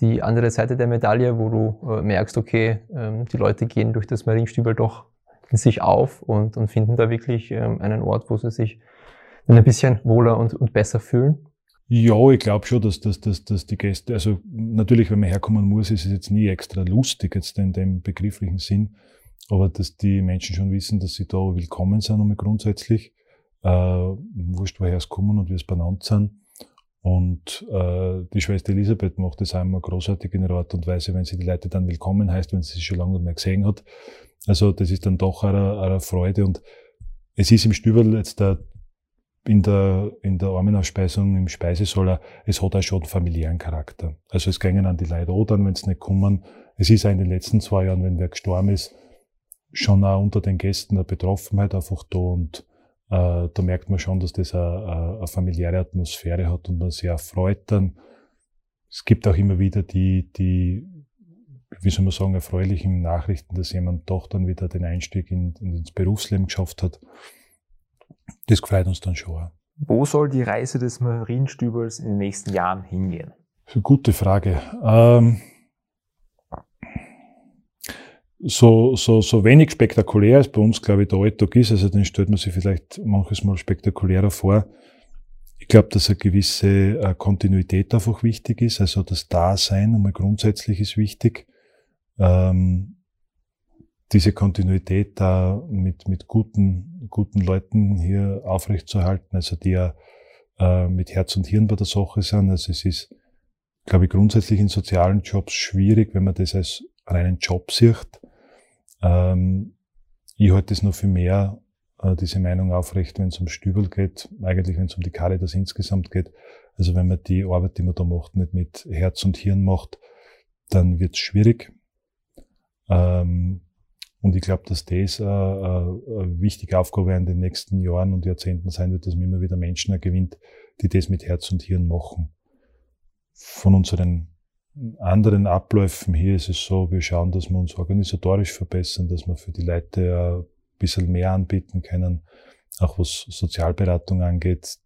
die andere Seite der Medaille, wo du äh, merkst, okay, ähm, die Leute gehen durch das Marienstübel doch sich auf und, und finden da wirklich ähm, einen Ort, wo sie sich ein bisschen wohler und, und besser fühlen? Ja, ich glaube schon, dass, dass, dass, dass die Gäste, also natürlich, wenn man herkommen muss, ist es jetzt nie extra lustig, jetzt in dem begrifflichen Sinn, aber dass die Menschen schon wissen, dass sie da willkommen sind, einmal grundsätzlich, äh, wurscht, woher sie kommen und wie es benannt sind. Und äh, die Schwester Elisabeth macht das einmal großartig in ihrer Art und Weise, wenn sie die Leute dann willkommen heißt, wenn sie sie schon lange nicht mehr gesehen hat. Also das ist dann doch eine, eine Freude. Und es ist im Stüberl jetzt der, in der, in der Armenausspeisung im Speisesaal, es hat auch schon familiären Charakter. Also es gingen an die Leute an, dann, wenn sie nicht kommen. Es ist auch in den letzten zwei Jahren, wenn wer gestorben ist, schon auch unter den Gästen eine Betroffenheit einfach da und äh, da merkt man schon, dass das eine, eine familiäre Atmosphäre hat und man sich auch freut dann. Es gibt auch immer wieder die, die, wie soll man sagen, erfreulichen Nachrichten, dass jemand doch dann wieder den Einstieg in, in ins Berufsleben geschafft hat. Das freut uns dann schon. Wo soll die Reise des Marienstübels in den nächsten Jahren hingehen? Gute Frage. Ähm, so, so, so wenig spektakulär als bei uns, glaube ich, der Alltag ist, also den stellt man sich vielleicht manches Mal spektakulärer vor. Ich glaube, dass eine gewisse äh, Kontinuität einfach wichtig ist, also das Dasein einmal grundsätzlich ist wichtig. Ähm, diese Kontinuität da mit, mit guten, guten Leuten hier aufrechtzuerhalten, also die ja äh, mit Herz und Hirn bei der Sache sind. Also es ist, glaube ich, grundsätzlich in sozialen Jobs schwierig, wenn man das als reinen Job sieht. Ähm, ich halte es noch viel mehr, äh, diese Meinung aufrecht, wenn es um Stübel geht, eigentlich wenn es um die Caritas insgesamt geht. Also wenn man die Arbeit, die man da macht, nicht mit Herz und Hirn macht, dann wird es schwierig. Ähm, und ich glaube, dass das äh, äh, eine wichtige Aufgabe in den nächsten Jahren und Jahrzehnten sein wird, dass man immer wieder Menschen gewinnt, die das mit Herz und Hirn machen. Von unseren anderen Abläufen hier ist es so, wir schauen, dass wir uns organisatorisch verbessern, dass wir für die Leute ein bisschen mehr anbieten können, auch was Sozialberatung angeht.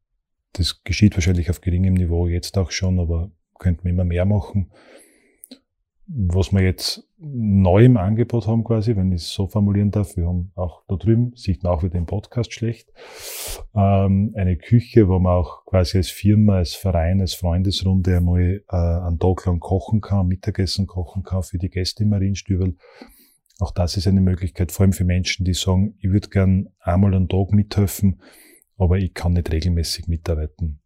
Das geschieht wahrscheinlich auf geringem Niveau jetzt auch schon, aber könnten wir immer mehr machen. Was wir jetzt neu im Angebot haben quasi, wenn ich es so formulieren darf, wir haben auch da drüben, sieht man auch wieder im Podcast schlecht, ähm, eine Küche, wo man auch quasi als Firma, als Verein, als Freundesrunde einmal äh, einen Tag lang kochen kann, Mittagessen kochen kann für die Gäste im Marienstübel. Auch das ist eine Möglichkeit, vor allem für Menschen, die sagen, ich würde gern einmal einen Tag mithelfen, aber ich kann nicht regelmäßig mitarbeiten.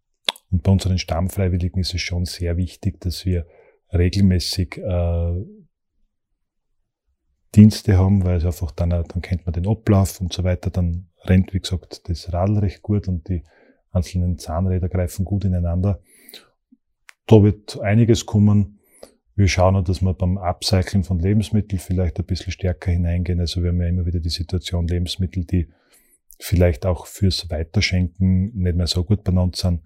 Und bei unseren Stammfreiwilligen ist es schon sehr wichtig, dass wir regelmäßig äh, Dienste haben, weil es einfach dann, dann kennt man den Ablauf und so weiter, dann rennt, wie gesagt, das Radl recht gut und die einzelnen Zahnräder greifen gut ineinander. Da wird einiges kommen. Wir schauen auch, dass wir beim Upcycling von Lebensmitteln vielleicht ein bisschen stärker hineingehen. Also wir haben ja immer wieder die Situation, Lebensmittel, die vielleicht auch fürs Weiterschenken nicht mehr so gut benannt sind,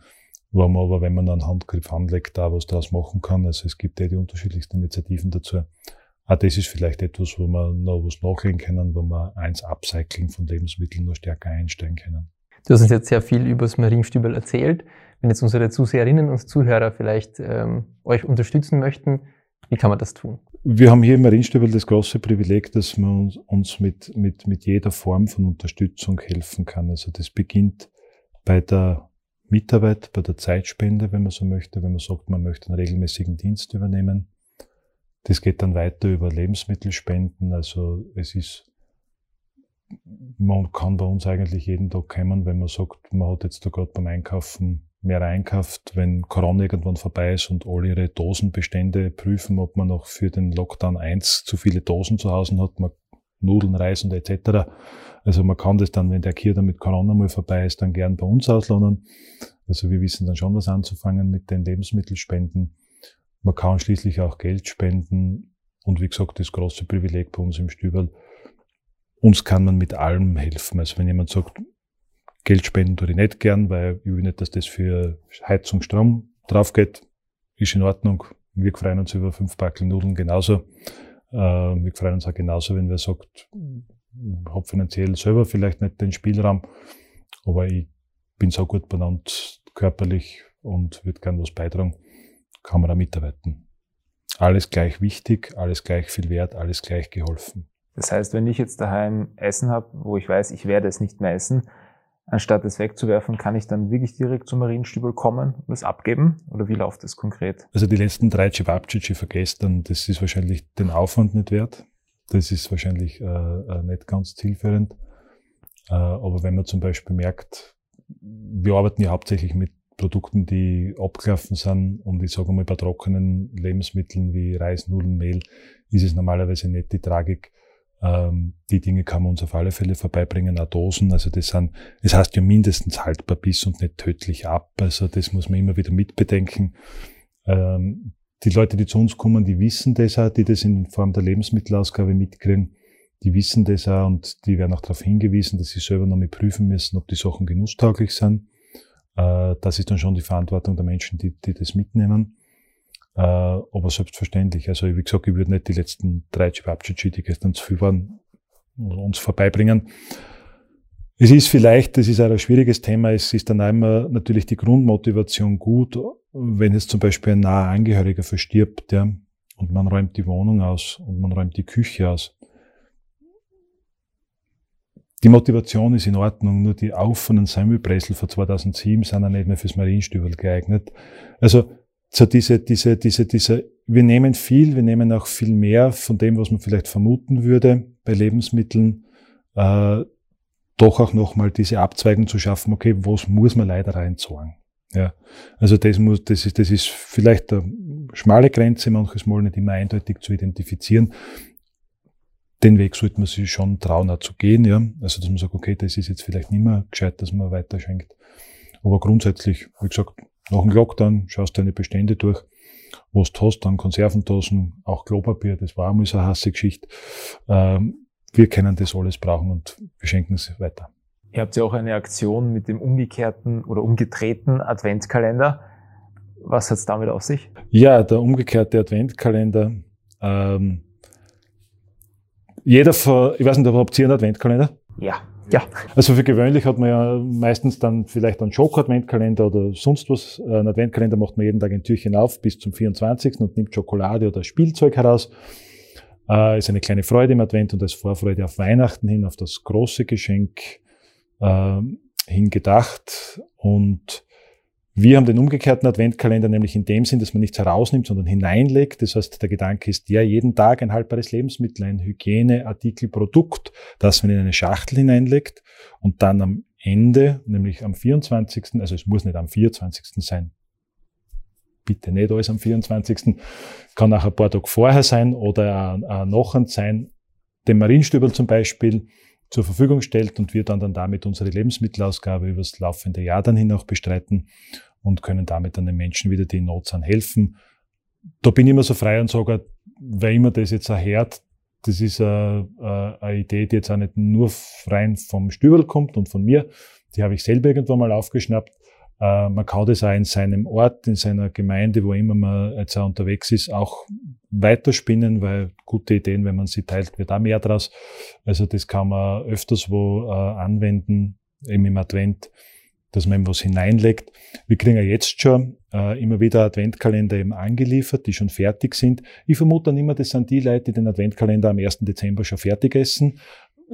wo man aber, wenn man einen Handgriff anlegt, da was draus machen kann. Also es gibt ja die unterschiedlichsten Initiativen dazu. Auch das ist vielleicht etwas, wo wir noch was nachlegen können, wo wir eins Upcycling von Lebensmitteln noch stärker einsteigen können. Du hast uns jetzt sehr viel über das Marienstübel erzählt. Wenn jetzt unsere Zuseherinnen und Zuhörer vielleicht ähm, euch unterstützen möchten, Wie kann man das tun? Wir haben hier im Marienstübel das große Privileg, dass man uns mit, mit, mit jeder Form von Unterstützung helfen kann. Also das beginnt bei der Mitarbeit, bei der Zeitspende, wenn man so möchte, wenn man sagt, man möchte einen regelmäßigen Dienst übernehmen. Das geht dann weiter über Lebensmittelspenden. Also es ist, man kann bei uns eigentlich jeden Tag kommen, wenn man sagt, man hat jetzt da gerade beim Einkaufen mehr einkauft, wenn Corona irgendwann vorbei ist und alle ihre Dosenbestände prüfen, ob man noch für den Lockdown 1 zu viele Dosen zu Hause hat, man Nudeln, Reis und etc. Also man kann das dann, wenn der Kier dann mit Corona mal vorbei ist, dann gern bei uns auslohnen. Also wir wissen dann schon was anzufangen mit den Lebensmittelspenden. Man kann schließlich auch Geld spenden und wie gesagt, das große Privileg bei uns im Stüberl. Uns kann man mit allem helfen. Also wenn jemand sagt, Geld spenden tue ich nicht gern, weil ich will nicht, dass das für Heizung, Strom drauf geht. Ist in Ordnung. Wir freuen uns über fünf Backel Nudeln genauso. Äh, wir freuen uns auch genauso, wenn wer sagt, ich habe finanziell selber vielleicht nicht den Spielraum, aber ich bin so gut benannt körperlich und würde gern was beitragen, kann man da mitarbeiten. Alles gleich wichtig, alles gleich viel wert, alles gleich geholfen. Das heißt, wenn ich jetzt daheim Essen habe, wo ich weiß, ich werde es nicht mehr essen, anstatt es wegzuwerfen, kann ich dann wirklich direkt zum Marienstübel kommen und es abgeben? Oder wie läuft das konkret? Also die letzten drei Cevapcici vergessen, das ist wahrscheinlich den Aufwand nicht wert. Das ist wahrscheinlich äh, äh, nicht ganz zielführend. Äh, aber wenn man zum Beispiel merkt, wir arbeiten ja hauptsächlich mit Produkten, die abgelaufen sind und ich sage mal bei trockenen Lebensmitteln wie Reis, Nudeln, Mehl ist es normalerweise nicht die Tragik, ähm, die Dinge kann man uns auf alle Fälle vorbeibringen, auch Dosen. Also das sind, es heißt ja mindestens haltbar bis und nicht tödlich ab. Also das muss man immer wieder mitbedenken. Ähm, die Leute, die zu uns kommen, die wissen das auch, die das in Form der Lebensmittelausgabe mitkriegen. Die wissen das auch und die werden auch darauf hingewiesen, dass sie selber noch mal prüfen müssen, ob die Sachen genusstauglich sind. Äh, das ist dann schon die Verantwortung der Menschen, die, die das mitnehmen. Äh, aber selbstverständlich. Also, wie gesagt, ich würde nicht die letzten drei Cevapcici, die gestern zu viel waren, uns vorbeibringen. Es ist vielleicht, das ist auch ein schwieriges Thema, es ist dann einmal natürlich die Grundmotivation gut, wenn jetzt zum Beispiel ein naher Angehöriger verstirbt, ja, und man räumt die Wohnung aus und man räumt die Küche aus. Die Motivation ist in Ordnung, nur die offenen Semmelpressel von 2007 sind ja nicht mehr fürs Marienstübel geeignet. Also so diese, diese, diese, diese, wir nehmen viel, wir nehmen auch viel mehr von dem, was man vielleicht vermuten würde bei Lebensmitteln, äh, doch auch nochmal diese Abzweigung zu schaffen, okay, was muss man leider reinzahlen? Ja, also das muss, das ist, das ist vielleicht eine schmale Grenze, manches Mal nicht immer eindeutig zu identifizieren. Den Weg sollte man sich schon trauen, auch zu gehen, ja. Also, dass man sagt, okay, das ist jetzt vielleicht nicht mehr gescheit, dass man weiter schenkt. Aber grundsätzlich, wie gesagt, nach dem Lockdown schaust du deine Bestände durch, was du hast, dann Konservendosen, auch Klopapier, das war einmal so eine hasse Geschichte. Ähm, wir können das alles brauchen und wir schenken es weiter. Ihr habt ja auch eine Aktion mit dem umgekehrten oder umgedrehten Adventskalender. Was hat es damit auf sich? Ja, der umgekehrte Adventkalender. Ähm, jeder, vor, ich weiß nicht, habt ihr einen Adventkalender? Ja. Ja. Also für gewöhnlich hat man ja meistens dann vielleicht einen Schoko-Adventkalender oder sonst was. Ein Adventkalender macht man jeden Tag ein Türchen auf bis zum 24. und nimmt Schokolade oder Spielzeug heraus. Äh, ist eine kleine Freude im Advent und als Vorfreude auf Weihnachten hin, auf das große Geschenk äh, hingedacht. Und wir haben den umgekehrten Adventkalender nämlich in dem Sinn, dass man nichts herausnimmt, sondern hineinlegt. Das heißt, der Gedanke ist der, jeden Tag ein haltbares Lebensmittel, ein Hygieneartikelprodukt, das man in eine Schachtel hineinlegt und dann am Ende, nämlich am 24., also es muss nicht am 24. sein, bitte nicht alles am 24., kann auch ein paar Tage vorher sein oder auch noch sein, dem Marienstübel zum Beispiel, zur Verfügung stellt und wir dann, dann damit unsere Lebensmittelausgabe übers laufende Jahr dann hin auch bestreiten und können damit dann den Menschen wieder, die in Not sind, helfen. Da bin ich immer so frei und sage, wer immer das jetzt erhört, das ist eine, eine Idee, die jetzt auch nicht nur rein vom Stüberl kommt und von mir. Die habe ich selber irgendwann mal aufgeschnappt. Äh, man kann das auch in seinem Ort, in seiner Gemeinde, wo immer man jetzt auch unterwegs ist, auch weiterspinnen, weil gute Ideen, wenn man sie teilt, wird auch mehr draus. Also das kann man öfters wo äh, anwenden, eben im Advent. dass man eben was hineinlegt. Wir kriegen ja jetzt schon äh, immer wieder Adventkalender eben angeliefert, die schon fertig sind. Ich vermute dann immer, das sind die Leute, die den Adventkalender am 1. Dezember schon fertig essen.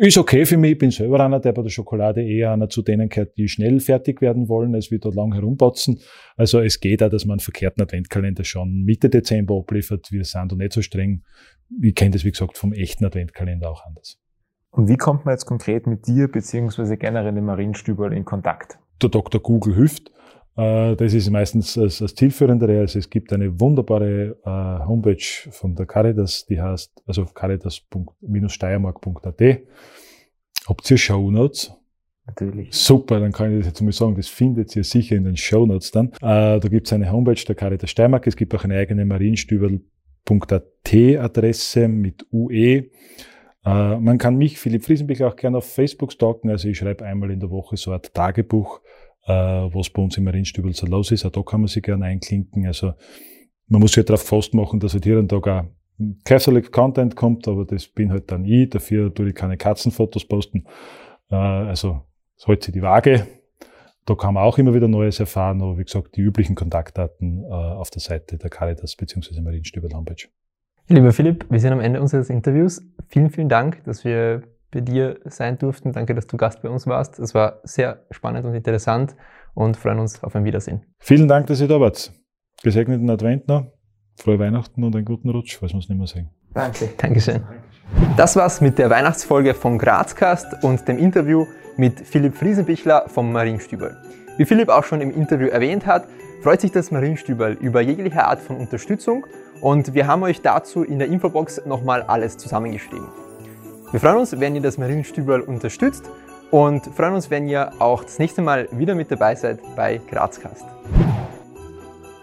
Ist okay für mich, ich bin selber einer, der bei der Schokolade eher einer zu denen gehört, die schnell fertig werden wollen, als wir dort lang herumbotzen. Also es geht auch, dass man einen verkehrten Adventkalender schon Mitte Dezember abliefert. Wir sind da nicht so streng. Ich kenne das, wie gesagt, vom echten Adventkalender auch anders. Und wie kommt man jetzt konkret mit dir beziehungsweise generell dem Marienstüberl in Kontakt? Der Dr. Google hilft. Äh, das ist meistens das, das Zielführendere. Also es gibt eine wunderbare äh, Homepage von der Caritas, die heißt, also caritas-steiermark.at. Habt ihr Shownotes? Natürlich. Super, dann kann ich das jetzt mal sagen, das findet ihr sicher in den Shownotes dann. Äh, da gibt es eine Homepage der Caritas Steiermark. Es gibt auch eine eigene marienstüberl.at Adresse mit UE. Äh, man kann mich, Philipp Friesenbichler, auch gerne auf Facebook stalken. Also ich schreibe einmal in der Woche so Art Tagebuch, was bei uns im Marienstübel so los ist. Auch da kann man sich gerne einklinken. Also man muss sich halt darauf fast machen, dass halt hier und da auch Catholic Content kommt, aber das bin halt dann ich. Dafür tue ich keine Katzenfotos posten. Äh, also es hält sich die Waage. Da kann man auch immer wieder Neues erfahren, aber wie gesagt, die üblichen Kontaktdaten äh, auf der Seite der Caritas bzw. Marienstübel Homepage. Lieber Philipp, wir sind am Ende unseres Interviews. Vielen, vielen Dank, dass wir bei dir sein durften. Danke, dass du Gast bei uns warst. Es war sehr spannend und interessant und freuen uns auf ein Wiedersehen. Vielen Dank, dass ihr da wart. Gesegneten Advent noch, frohe Weihnachten und einen guten Rutsch, falls wir es nicht mehr sehen. Danke. Dankeschön. Das war's mit der Weihnachtsfolge vom Grazcast und dem Interview mit Philipp Friesenbichler vom Marienstübel. Wie Philipp auch schon im Interview erwähnt hat, freut sich das Marienstübel über jegliche Art von Unterstützung und wir haben euch dazu in der Infobox nochmal alles zusammengeschrieben. Wir freuen uns, wenn ihr das Marienstübel unterstützt und freuen uns, wenn ihr auch das nächste Mal wieder mit dabei seid bei Grazcast.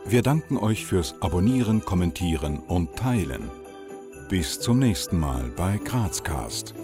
Wir danken euch fürs Abonnieren, Kommentieren und Teilen. Bis zum nächsten Mal bei Grazcast.